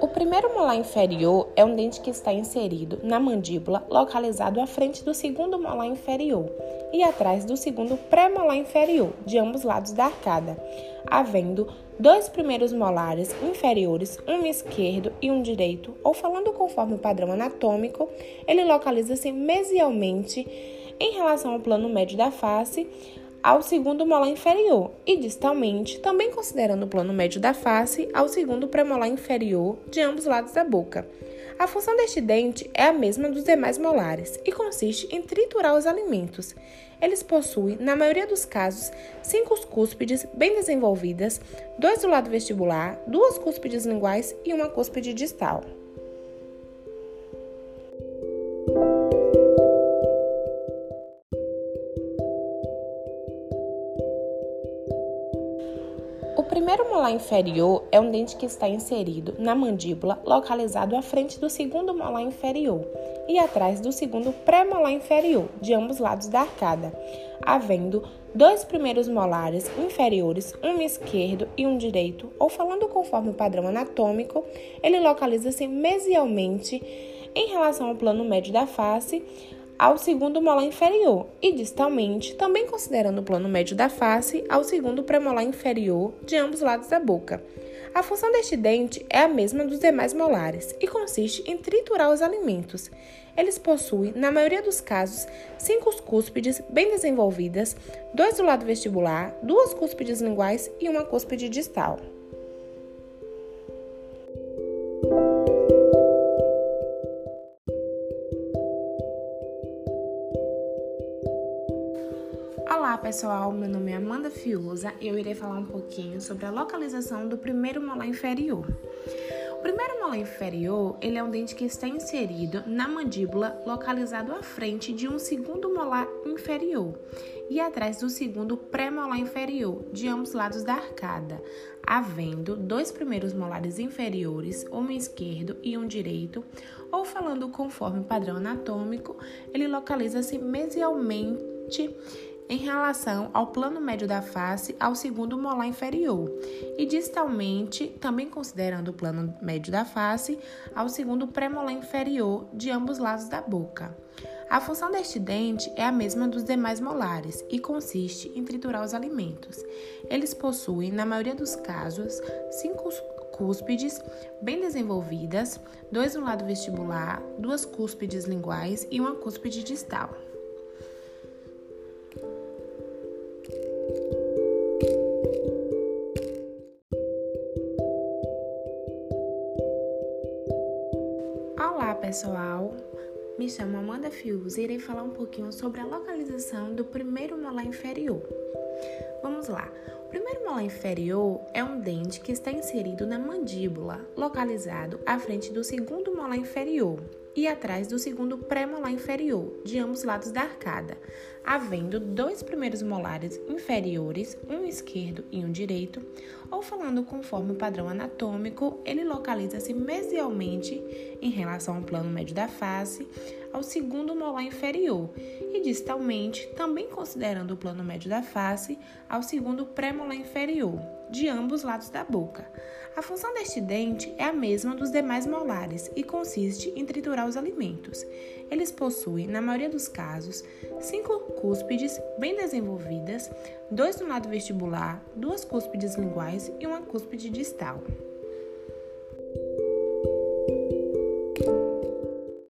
O primeiro molar inferior é um dente que está inserido na mandíbula, localizado à frente do segundo molar inferior e atrás do segundo pré-molar inferior, de ambos lados da arcada, havendo dois primeiros molares inferiores, um esquerdo e um direito, ou falando conforme o padrão anatômico, ele localiza-se mesialmente em relação ao plano médio da face, ao segundo molar inferior e distalmente, também considerando o plano médio da face, ao segundo premolar inferior de ambos lados da boca. A função deste dente é a mesma dos demais molares e consiste em triturar os alimentos. Eles possuem, na maioria dos casos, cinco cúspides bem desenvolvidas, dois do lado vestibular, duas cúspides linguais e uma cúspide distal. Primeiro molar inferior é um dente que está inserido na mandíbula, localizado à frente do segundo molar inferior e atrás do segundo pré-molar inferior, de ambos lados da arcada, havendo dois primeiros molares inferiores, um esquerdo e um direito, ou falando conforme o padrão anatômico, ele localiza-se mesialmente em relação ao plano médio da face, ao segundo molar inferior e distalmente, também considerando o plano médio da face, ao segundo premolar inferior de ambos lados da boca. A função deste dente é a mesma dos demais molares e consiste em triturar os alimentos. Eles possuem, na maioria dos casos, cinco cúspides bem desenvolvidas, dois do lado vestibular, duas cúspides linguais e uma cúspide distal. Olá pessoal, meu nome é Amanda Fiuza e eu irei falar um pouquinho sobre a localização do primeiro molar inferior. O primeiro molar inferior, ele é um dente que está inserido na mandíbula, localizado à frente de um segundo molar inferior e atrás do segundo pré-molar inferior, de ambos lados da arcada, havendo dois primeiros molares inferiores, um esquerdo e um direito, ou falando conforme padrão anatômico, ele localiza-se mesialmente em relação ao plano médio da face ao segundo molar inferior e distalmente, também considerando o plano médio da face, ao segundo premolar inferior de ambos lados da boca. A função deste dente é a mesma dos demais molares e consiste em triturar os alimentos. Eles possuem, na maioria dos casos, cinco cúspides bem desenvolvidas, dois no lado vestibular, duas cúspides linguais e uma cúspide distal. Pessoal, me chamo Amanda Fius e irei falar um pouquinho sobre a localização do primeiro molar inferior. Vamos lá. Primeiro molar inferior é um dente que está inserido na mandíbula, localizado à frente do segundo molar inferior e atrás do segundo pré-molar inferior, de ambos lados da arcada, havendo dois primeiros molares inferiores, um esquerdo e um direito, ou falando conforme o padrão anatômico, ele localiza-se mesialmente em relação ao plano médio da face, ao segundo molar inferior, e distalmente, também considerando o plano médio da face, ao segundo pré-molar inferior, de ambos lados da boca. A função deste dente é a mesma dos demais molares e consiste em triturar os alimentos. Eles possuem, na maioria dos casos, cinco cúspides bem desenvolvidas, dois no lado vestibular, duas cúspides linguais e uma cúspide distal.